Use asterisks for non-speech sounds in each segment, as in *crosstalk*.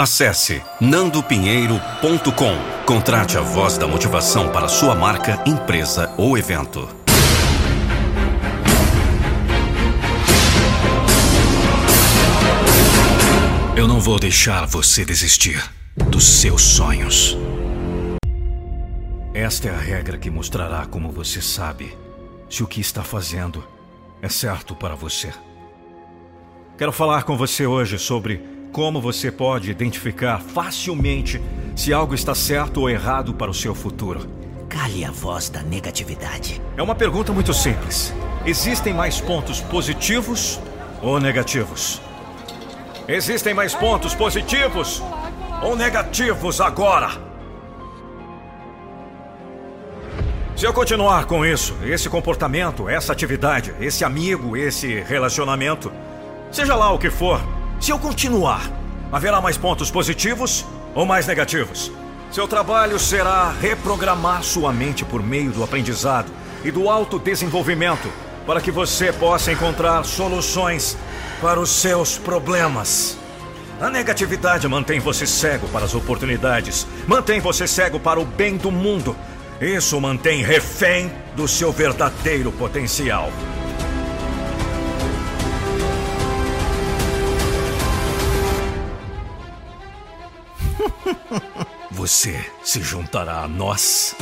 Acesse nandopinheiro.com. Contrate a voz da motivação para sua marca, empresa ou evento. Eu não vou deixar você desistir dos seus sonhos. Esta é a regra que mostrará como você sabe se o que está fazendo é certo para você. Quero falar com você hoje sobre como você pode identificar facilmente se algo está certo ou errado para o seu futuro? Cale a voz da negatividade. É uma pergunta muito simples. Existem mais pontos positivos ou negativos? Existem mais pontos positivos ou negativos agora? Se eu continuar com isso, esse comportamento, essa atividade, esse amigo, esse relacionamento, seja lá o que for, se eu continuar, haverá mais pontos positivos ou mais negativos? Seu trabalho será reprogramar sua mente por meio do aprendizado e do autodesenvolvimento para que você possa encontrar soluções para os seus problemas. A negatividade mantém você cego para as oportunidades, mantém você cego para o bem do mundo. Isso mantém refém do seu verdadeiro potencial. Você se juntará a nós.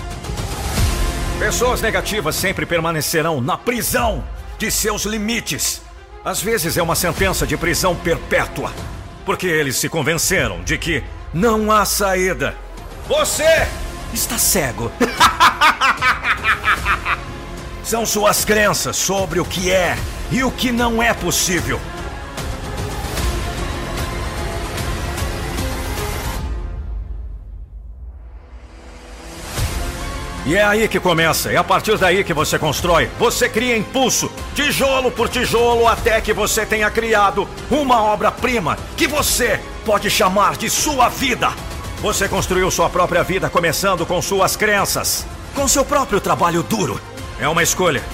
Pessoas negativas sempre permanecerão na prisão de seus limites. Às vezes é uma sentença de prisão perpétua, porque eles se convenceram de que não há saída. Você está cego. *laughs* São suas crenças sobre o que é e o que não é possível. E é aí que começa, é a partir daí que você constrói. Você cria impulso, tijolo por tijolo, até que você tenha criado uma obra-prima que você pode chamar de sua vida. Você construiu sua própria vida começando com suas crenças, com seu próprio trabalho duro. É uma escolha.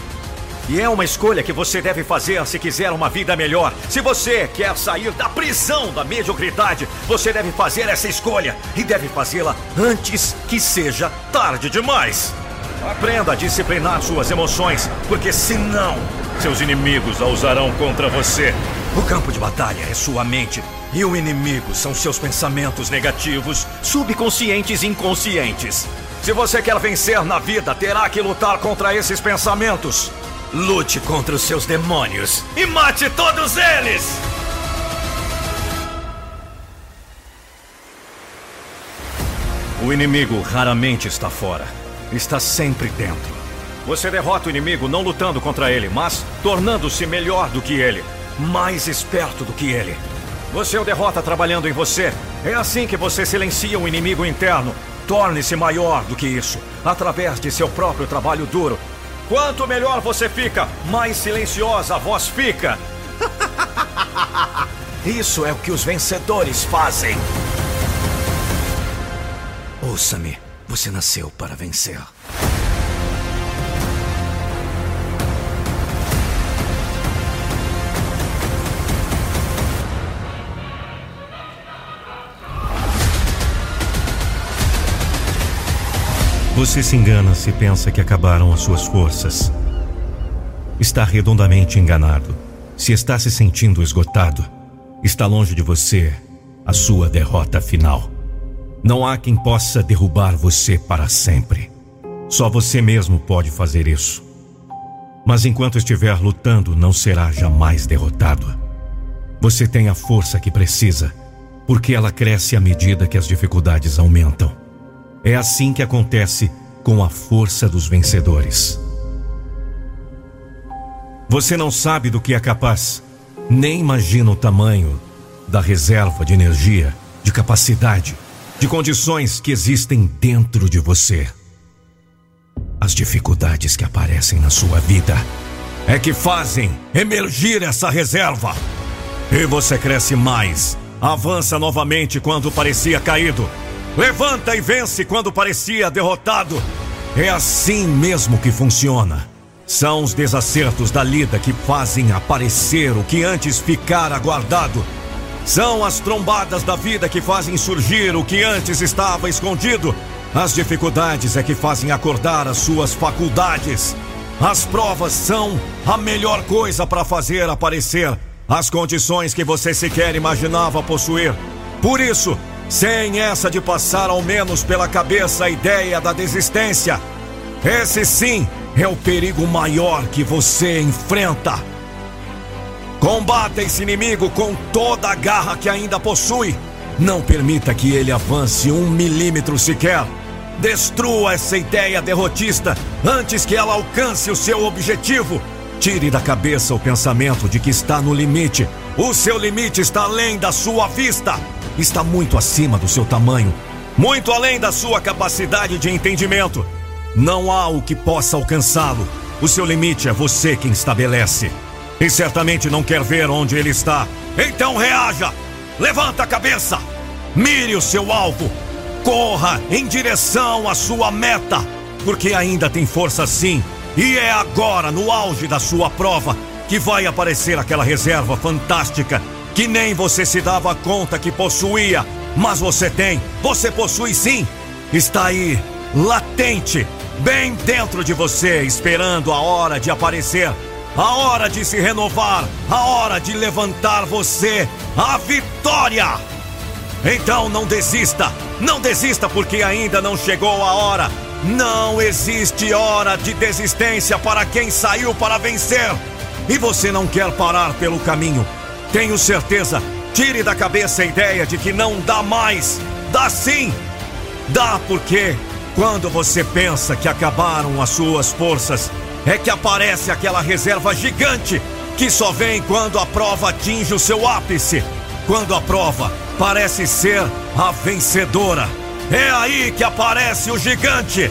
E é uma escolha que você deve fazer se quiser uma vida melhor. Se você quer sair da prisão da mediocridade, você deve fazer essa escolha e deve fazê-la antes que seja tarde demais. Aprenda a disciplinar suas emoções, porque senão seus inimigos a usarão contra você. O campo de batalha é sua mente e o inimigo são seus pensamentos negativos, subconscientes e inconscientes. Se você quer vencer na vida, terá que lutar contra esses pensamentos. Lute contra os seus demônios e mate todos eles! O inimigo raramente está fora, está sempre dentro. Você derrota o inimigo não lutando contra ele, mas tornando-se melhor do que ele, mais esperto do que ele. Você o derrota trabalhando em você. É assim que você silencia o inimigo interno. Torne-se maior do que isso, através de seu próprio trabalho duro Quanto melhor você fica, mais silenciosa a voz fica. *laughs* Isso é o que os vencedores fazem. Ouça-me, você nasceu para vencer. Você se engana se pensa que acabaram as suas forças. Está redondamente enganado. Se está se sentindo esgotado, está longe de você a sua derrota final. Não há quem possa derrubar você para sempre. Só você mesmo pode fazer isso. Mas enquanto estiver lutando, não será jamais derrotado. Você tem a força que precisa, porque ela cresce à medida que as dificuldades aumentam. É assim que acontece com a força dos vencedores. Você não sabe do que é capaz, nem imagina o tamanho da reserva de energia, de capacidade, de condições que existem dentro de você. As dificuldades que aparecem na sua vida é que fazem emergir essa reserva. E você cresce mais, avança novamente quando parecia caído Levanta e vence quando parecia derrotado. É assim mesmo que funciona. São os desacertos da lida que fazem aparecer o que antes ficara guardado. São as trombadas da vida que fazem surgir o que antes estava escondido. As dificuldades é que fazem acordar as suas faculdades. As provas são a melhor coisa para fazer aparecer as condições que você sequer imaginava possuir. Por isso, sem essa de passar ao menos pela cabeça a ideia da desistência, esse sim é o perigo maior que você enfrenta. Combata esse inimigo com toda a garra que ainda possui. Não permita que ele avance um milímetro sequer. Destrua essa ideia derrotista antes que ela alcance o seu objetivo. Tire da cabeça o pensamento de que está no limite. O seu limite está além da sua vista. Está muito acima do seu tamanho. Muito além da sua capacidade de entendimento. Não há o que possa alcançá-lo. O seu limite é você quem estabelece e certamente não quer ver onde ele está. Então reaja! Levanta a cabeça! Mire o seu alvo! Corra em direção à sua meta! Porque ainda tem força sim. E é agora, no auge da sua prova, que vai aparecer aquela reserva fantástica que nem você se dava conta que possuía. Mas você tem, você possui sim. Está aí, latente, bem dentro de você, esperando a hora de aparecer a hora de se renovar, a hora de levantar você, a vitória! Então não desista, não desista porque ainda não chegou a hora. Não existe hora de desistência para quem saiu para vencer. E você não quer parar pelo caminho. Tenho certeza, tire da cabeça a ideia de que não dá mais. Dá sim! Dá porque quando você pensa que acabaram as suas forças, é que aparece aquela reserva gigante que só vem quando a prova atinge o seu ápice. Quando a prova parece ser a vencedora. É aí que aparece o gigante.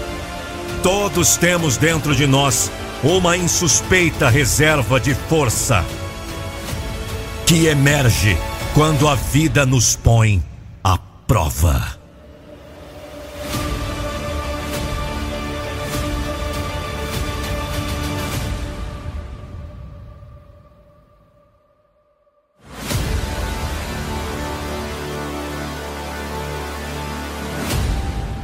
Todos temos dentro de nós uma insuspeita reserva de força que emerge quando a vida nos põe à prova.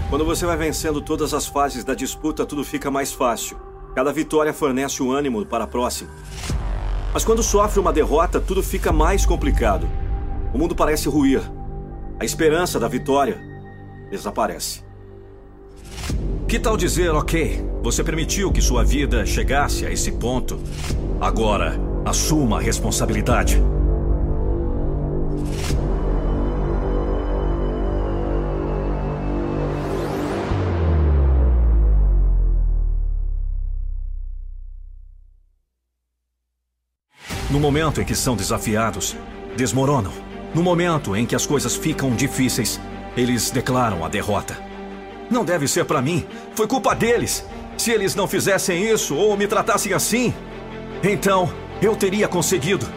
Quando você vai vencendo todas as fases da disputa, tudo fica mais fácil. Cada vitória fornece o ânimo para a próxima. Mas quando sofre uma derrota, tudo fica mais complicado. O mundo parece ruir. A esperança da vitória desaparece. Que tal dizer, ok, você permitiu que sua vida chegasse a esse ponto? Agora, assuma a responsabilidade. No momento em que são desafiados, desmoronam. No momento em que as coisas ficam difíceis, eles declaram a derrota. Não deve ser para mim, foi culpa deles. Se eles não fizessem isso ou me tratassem assim, então eu teria conseguido.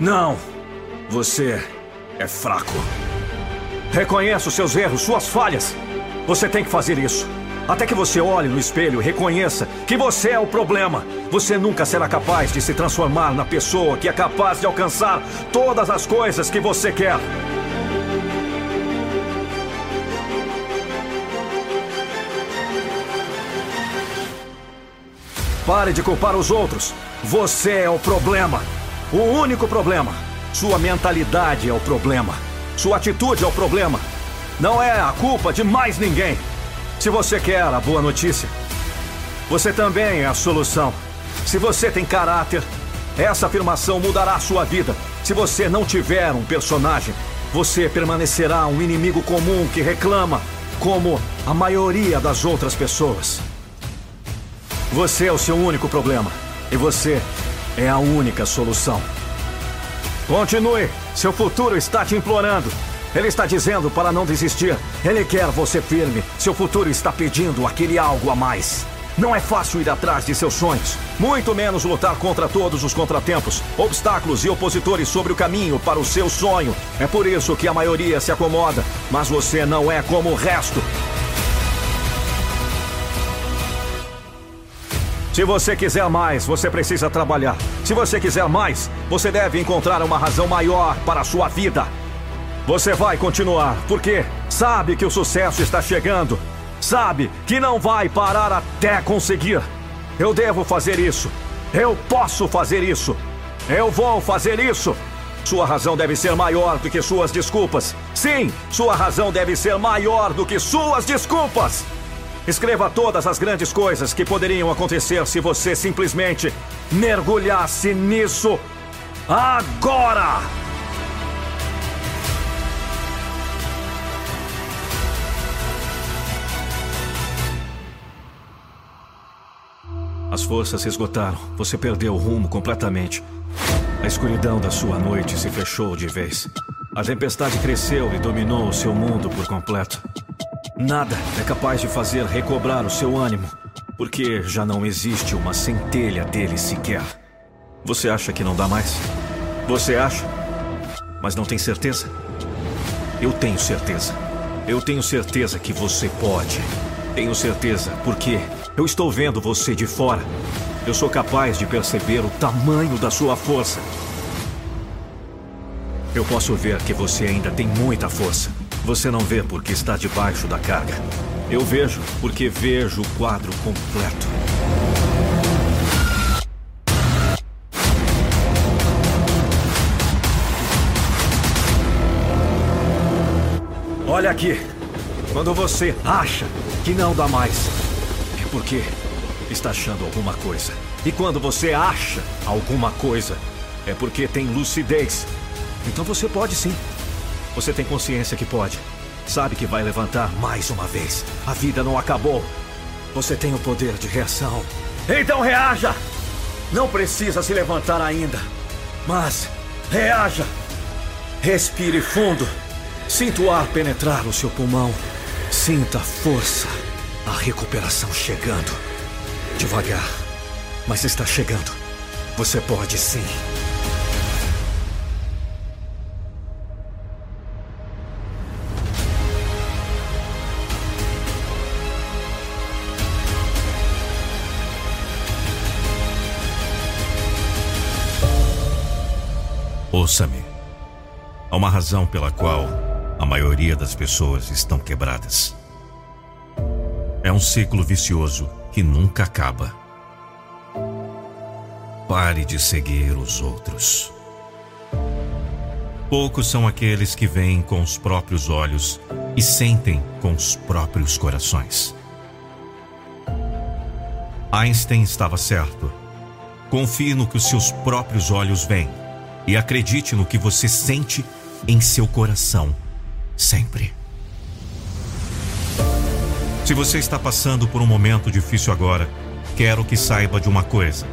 Não, você é fraco. Reconheça os seus erros, suas falhas. Você tem que fazer isso. Até que você olhe no espelho e reconheça que você é o problema. Você nunca será capaz de se transformar na pessoa que é capaz de alcançar todas as coisas que você quer. Pare de culpar os outros. Você é o problema. O único problema. Sua mentalidade é o problema. Sua atitude é o problema. Não é a culpa de mais ninguém. Se você quer a boa notícia, você também é a solução. Se você tem caráter, essa afirmação mudará a sua vida. Se você não tiver um personagem, você permanecerá um inimigo comum que reclama, como a maioria das outras pessoas. Você é o seu único problema e você é a única solução. Continue, seu futuro está te implorando. Ele está dizendo para não desistir. Ele quer você firme. Seu futuro está pedindo aquele algo a mais. Não é fácil ir atrás de seus sonhos, muito menos lutar contra todos os contratempos, obstáculos e opositores sobre o caminho para o seu sonho. É por isso que a maioria se acomoda, mas você não é como o resto. Se você quiser mais, você precisa trabalhar. Se você quiser mais, você deve encontrar uma razão maior para a sua vida. Você vai continuar, porque sabe que o sucesso está chegando. Sabe que não vai parar até conseguir. Eu devo fazer isso. Eu posso fazer isso. Eu vou fazer isso. Sua razão deve ser maior do que suas desculpas. Sim, sua razão deve ser maior do que suas desculpas. Escreva todas as grandes coisas que poderiam acontecer se você simplesmente mergulhasse nisso agora! As forças se esgotaram. Você perdeu o rumo completamente. A escuridão da sua noite se fechou de vez. A tempestade cresceu e dominou o seu mundo por completo. Nada é capaz de fazer recobrar o seu ânimo, porque já não existe uma centelha dele sequer. Você acha que não dá mais? Você acha? Mas não tem certeza? Eu tenho certeza. Eu tenho certeza que você pode. Tenho certeza, porque eu estou vendo você de fora. Eu sou capaz de perceber o tamanho da sua força. Eu posso ver que você ainda tem muita força. Você não vê porque está debaixo da carga. Eu vejo porque vejo o quadro completo. Olha aqui. Quando você acha que não dá mais, porque está achando alguma coisa. E quando você acha alguma coisa, é porque tem lucidez. Então você pode sim. Você tem consciência que pode. Sabe que vai levantar mais uma vez. A vida não acabou. Você tem o poder de reação. Então reaja! Não precisa se levantar ainda. Mas reaja! Respire fundo. Sinta o ar penetrar o seu pulmão. Sinta a força. A recuperação chegando. Devagar. Mas está chegando. Você pode sim. Ouça-me. Há uma razão pela qual a maioria das pessoas estão quebradas. É um ciclo vicioso que nunca acaba. Pare de seguir os outros. Poucos são aqueles que veem com os próprios olhos e sentem com os próprios corações. Einstein estava certo. Confie no que os seus próprios olhos veem e acredite no que você sente em seu coração, sempre. Se você está passando por um momento difícil agora, quero que saiba de uma coisa.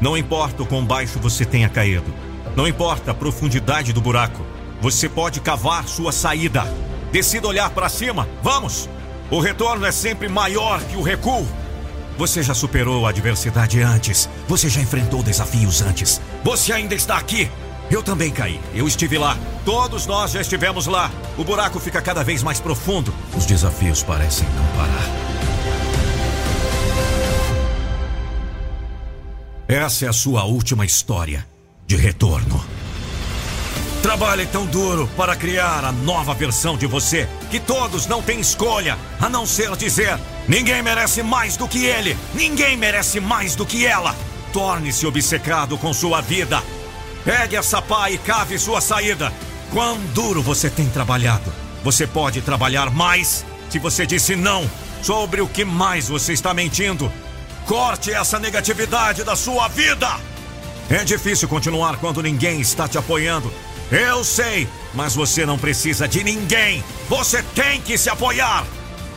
Não importa o quão baixo você tenha caído, não importa a profundidade do buraco, você pode cavar sua saída. Decida olhar para cima, vamos! O retorno é sempre maior que o recuo. Você já superou a adversidade antes, você já enfrentou desafios antes, você ainda está aqui eu também caí. Eu estive lá. Todos nós já estivemos lá. O buraco fica cada vez mais profundo. Os desafios parecem não parar. Essa é a sua última história de retorno. Trabalhe tão duro para criar a nova versão de você que todos não têm escolha a não ser dizer: ninguém merece mais do que ele, ninguém merece mais do que ela. Torne-se obcecado com sua vida Pegue essa pá e cave sua saída. Quão duro você tem trabalhado. Você pode trabalhar mais se você disse não. Sobre o que mais você está mentindo. Corte essa negatividade da sua vida. É difícil continuar quando ninguém está te apoiando. Eu sei, mas você não precisa de ninguém. Você tem que se apoiar.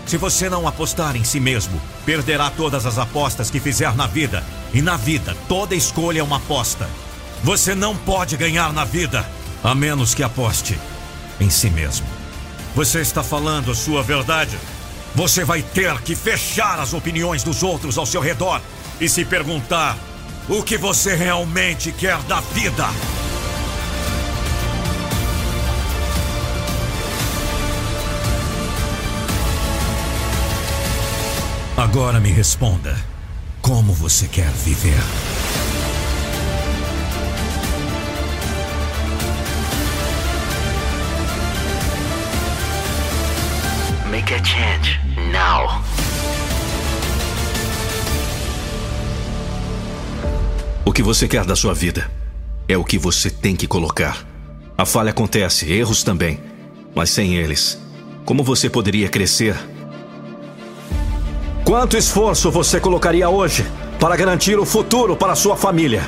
Se você não apostar em si mesmo, perderá todas as apostas que fizer na vida. E na vida, toda escolha é uma aposta. Você não pode ganhar na vida a menos que aposte em si mesmo. Você está falando a sua verdade. Você vai ter que fechar as opiniões dos outros ao seu redor e se perguntar o que você realmente quer da vida. Agora me responda. como você quer viver. O que você quer da sua vida é o que você tem que colocar. A falha acontece, erros também, mas sem eles, como você poderia crescer? Quanto esforço você colocaria hoje para garantir o futuro para sua família?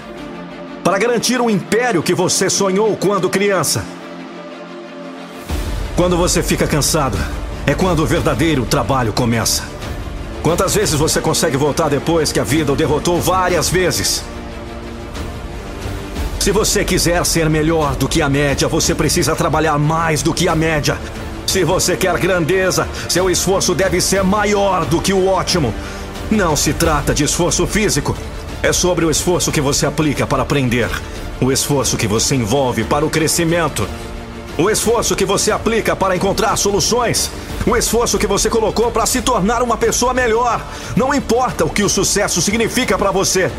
Para garantir o império que você sonhou quando criança? Quando você fica cansado, é quando o verdadeiro trabalho começa. Quantas vezes você consegue voltar depois que a vida o derrotou várias vezes? Se você quiser ser melhor do que a média, você precisa trabalhar mais do que a média. Se você quer grandeza, seu esforço deve ser maior do que o ótimo. Não se trata de esforço físico. É sobre o esforço que você aplica para aprender. O esforço que você envolve para o crescimento. O esforço que você aplica para encontrar soluções. O esforço que você colocou para se tornar uma pessoa melhor. Não importa o que o sucesso significa para você.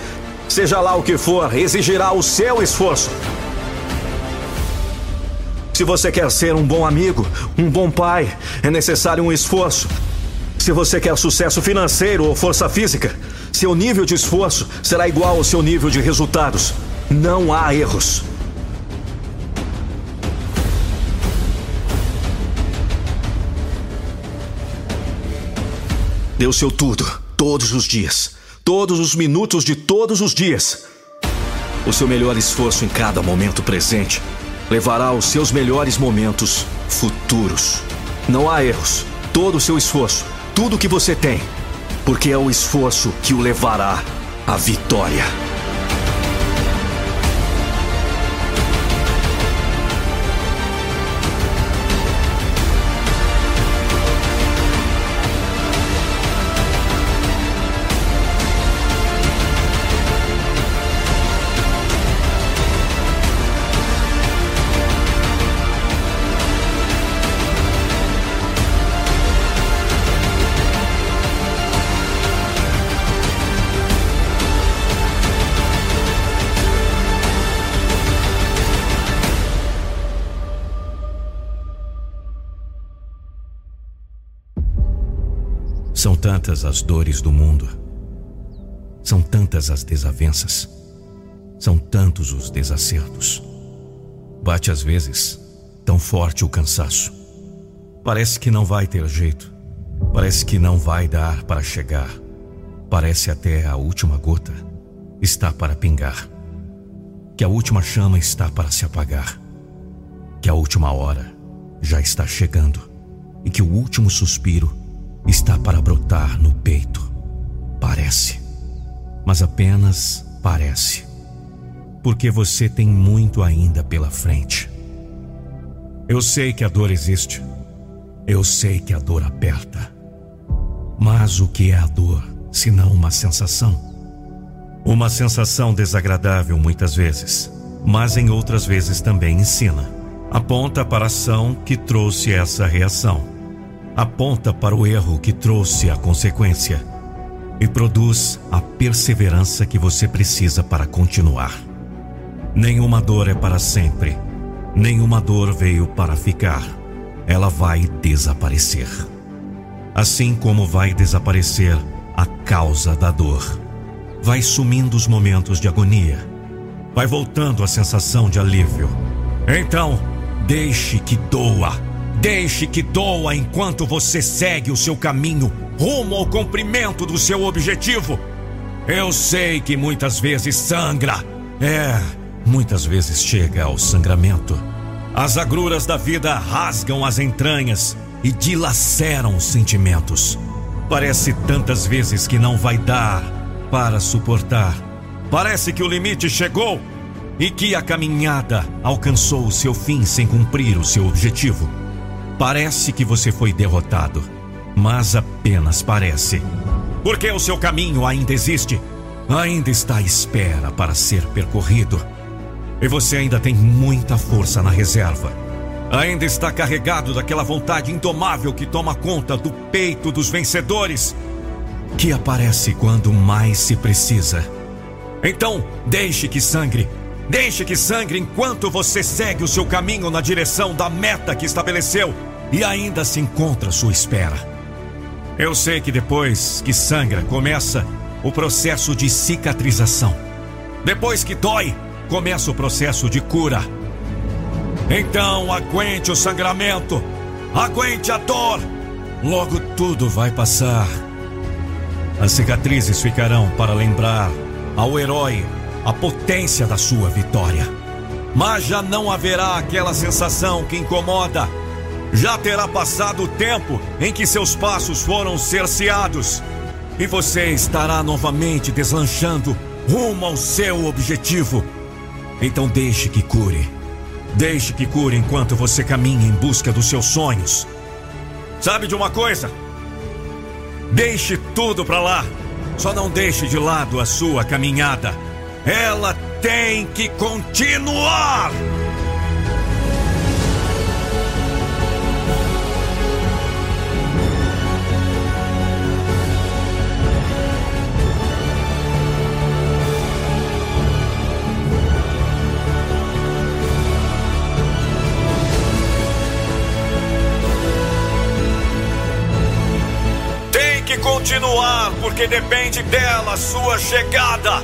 Seja lá o que for, exigirá o seu esforço. Se você quer ser um bom amigo, um bom pai, é necessário um esforço. Se você quer sucesso financeiro ou força física, seu nível de esforço será igual ao seu nível de resultados. Não há erros. O seu tudo, todos os dias. Todos os minutos de todos os dias. O seu melhor esforço em cada momento presente levará aos seus melhores momentos futuros. Não há erros. Todo o seu esforço, tudo o que você tem, porque é o esforço que o levará à vitória. Tantas as dores do mundo. São tantas as desavenças. São tantos os desacertos. Bate às vezes tão forte o cansaço. Parece que não vai ter jeito. Parece que não vai dar para chegar. Parece até a última gota está para pingar. Que a última chama está para se apagar. Que a última hora já está chegando. E que o último suspiro está para brotar no peito. Parece, mas apenas parece, porque você tem muito ainda pela frente. Eu sei que a dor existe, eu sei que a dor aperta, mas o que é a dor se não uma sensação? Uma sensação desagradável muitas vezes, mas em outras vezes também ensina. Aponta para a ação que trouxe essa reação aponta para o erro que trouxe a consequência e produz a perseverança que você precisa para continuar. Nenhuma dor é para sempre, nenhuma dor veio para ficar, ela vai desaparecer. Assim como vai desaparecer a causa da dor, vai sumindo os momentos de agonia, vai voltando a sensação de alívio. Então, deixe que doa Deixe que doa enquanto você segue o seu caminho rumo ao cumprimento do seu objetivo. Eu sei que muitas vezes sangra. É, muitas vezes chega ao sangramento. As agruras da vida rasgam as entranhas e dilaceram os sentimentos. Parece tantas vezes que não vai dar para suportar. Parece que o limite chegou e que a caminhada alcançou o seu fim sem cumprir o seu objetivo. Parece que você foi derrotado, mas apenas parece. Porque o seu caminho ainda existe, ainda está à espera para ser percorrido. E você ainda tem muita força na reserva. Ainda está carregado daquela vontade indomável que toma conta do peito dos vencedores. que aparece quando mais se precisa. Então, deixe que sangre. Deixe que sangre enquanto você segue o seu caminho na direção da meta que estabeleceu e ainda se encontra à sua espera. Eu sei que depois que sangra, começa o processo de cicatrização. Depois que dói, começa o processo de cura. Então aguente o sangramento, aguente a dor. Logo tudo vai passar. As cicatrizes ficarão para lembrar ao herói a potência da sua vitória. Mas já não haverá aquela sensação que incomoda. Já terá passado o tempo em que seus passos foram cerceados. E você estará novamente deslanchando rumo ao seu objetivo. Então deixe que cure. Deixe que cure enquanto você caminha em busca dos seus sonhos. Sabe de uma coisa? Deixe tudo para lá. Só não deixe de lado a sua caminhada. Ela tem que continuar! continuar, porque depende dela sua chegada.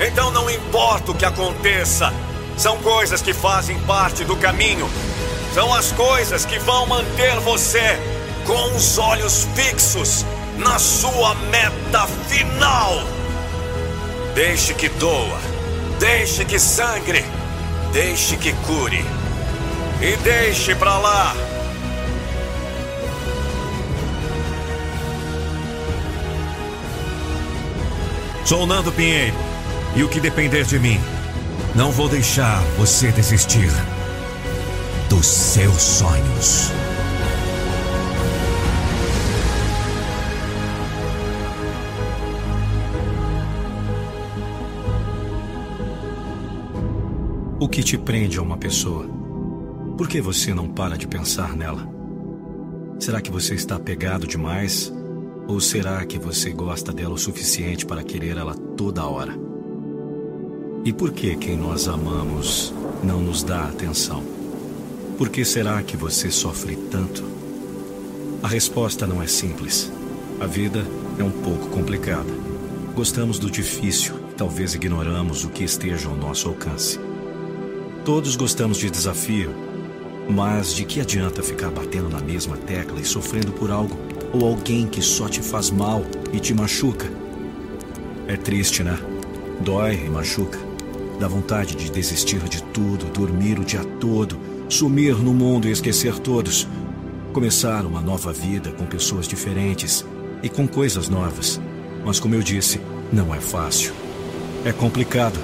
Então não importa o que aconteça, são coisas que fazem parte do caminho. São as coisas que vão manter você com os olhos fixos na sua meta final. Deixe que doa, deixe que sangre, deixe que cure. E deixe para lá Sou Nando Pinheiro. E o que depender de mim, não vou deixar você desistir dos seus sonhos. O que te prende a uma pessoa? Por que você não para de pensar nela? Será que você está apegado demais ou será que você gosta dela o suficiente para querer ela toda hora? E por que quem nós amamos não nos dá atenção? Por que será que você sofre tanto? A resposta não é simples. A vida é um pouco complicada. Gostamos do difícil talvez ignoramos o que esteja ao nosso alcance. Todos gostamos de desafio, mas de que adianta ficar batendo na mesma tecla e sofrendo por algo ou alguém que só te faz mal e te machuca. É triste, né? Dói e machuca. Dá vontade de desistir de tudo, dormir o dia todo, sumir no mundo e esquecer todos. Começar uma nova vida com pessoas diferentes e com coisas novas. Mas, como eu disse, não é fácil. É complicado.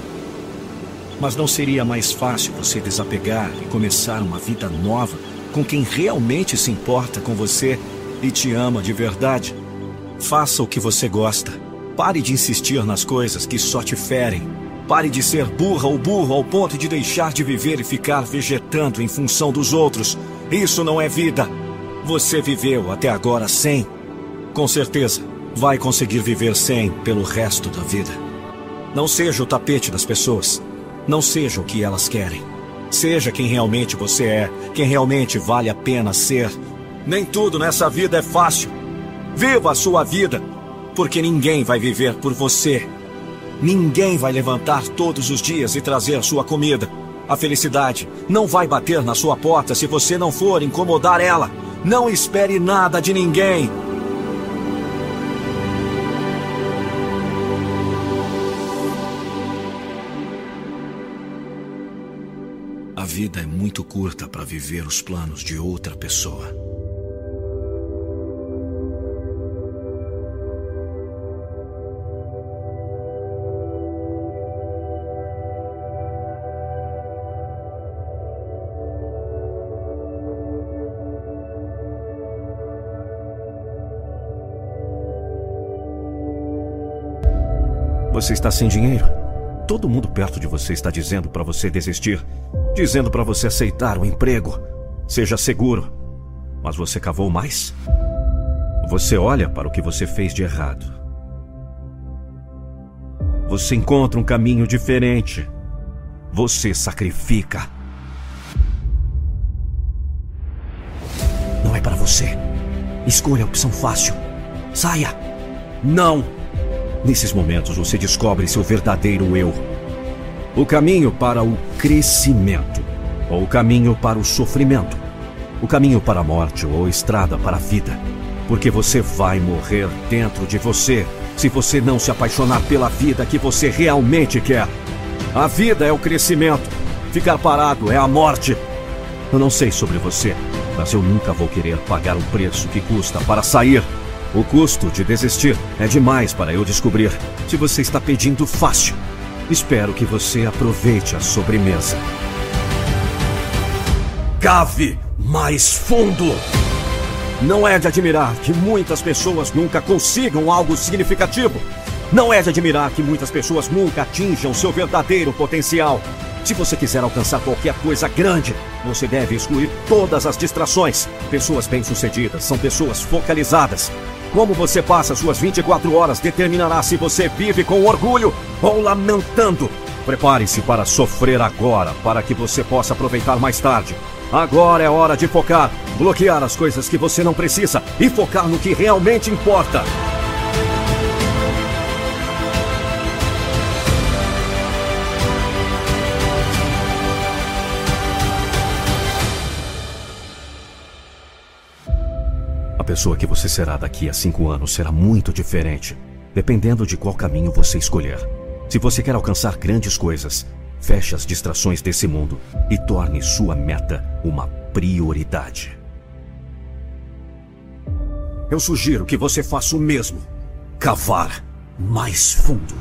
Mas não seria mais fácil você desapegar e começar uma vida nova com quem realmente se importa com você e te ama de verdade. Faça o que você gosta. Pare de insistir nas coisas que só te ferem. Pare de ser burra ou burro ao ponto de deixar de viver e ficar vegetando em função dos outros. Isso não é vida. Você viveu até agora sem. Com certeza, vai conseguir viver sem pelo resto da vida. Não seja o tapete das pessoas. Não seja o que elas querem. Seja quem realmente você é, quem realmente vale a pena ser nem tudo nessa vida é fácil. Viva a sua vida, porque ninguém vai viver por você. Ninguém vai levantar todos os dias e trazer sua comida. A felicidade não vai bater na sua porta se você não for incomodar ela. Não espere nada de ninguém. A vida é muito curta para viver os planos de outra pessoa. Você está sem dinheiro? Todo mundo perto de você está dizendo para você desistir, dizendo para você aceitar o emprego. Seja seguro. Mas você cavou mais? Você olha para o que você fez de errado. Você encontra um caminho diferente. Você sacrifica. Não é para você. Escolha a opção fácil. Saia. Não. Nesses momentos você descobre seu verdadeiro eu. O caminho para o crescimento ou o caminho para o sofrimento. O caminho para a morte ou a estrada para a vida. Porque você vai morrer dentro de você se você não se apaixonar pela vida que você realmente quer. A vida é o crescimento. Ficar parado é a morte. Eu não sei sobre você, mas eu nunca vou querer pagar o preço que custa para sair. O custo de desistir é demais para eu descobrir. Se você está pedindo fácil, espero que você aproveite a sobremesa. Cave mais fundo! Não é de admirar que muitas pessoas nunca consigam algo significativo. Não é de admirar que muitas pessoas nunca atinjam seu verdadeiro potencial. Se você quiser alcançar qualquer coisa grande, você deve excluir todas as distrações. Pessoas bem-sucedidas são pessoas focalizadas. Como você passa suas 24 horas determinará se você vive com orgulho ou lamentando. Prepare-se para sofrer agora, para que você possa aproveitar mais tarde. Agora é hora de focar, bloquear as coisas que você não precisa e focar no que realmente importa. Pessoa que você será daqui a cinco anos será muito diferente, dependendo de qual caminho você escolher. Se você quer alcançar grandes coisas, Feche as distrações desse mundo e torne sua meta uma prioridade. Eu sugiro que você faça o mesmo. Cavar mais fundo.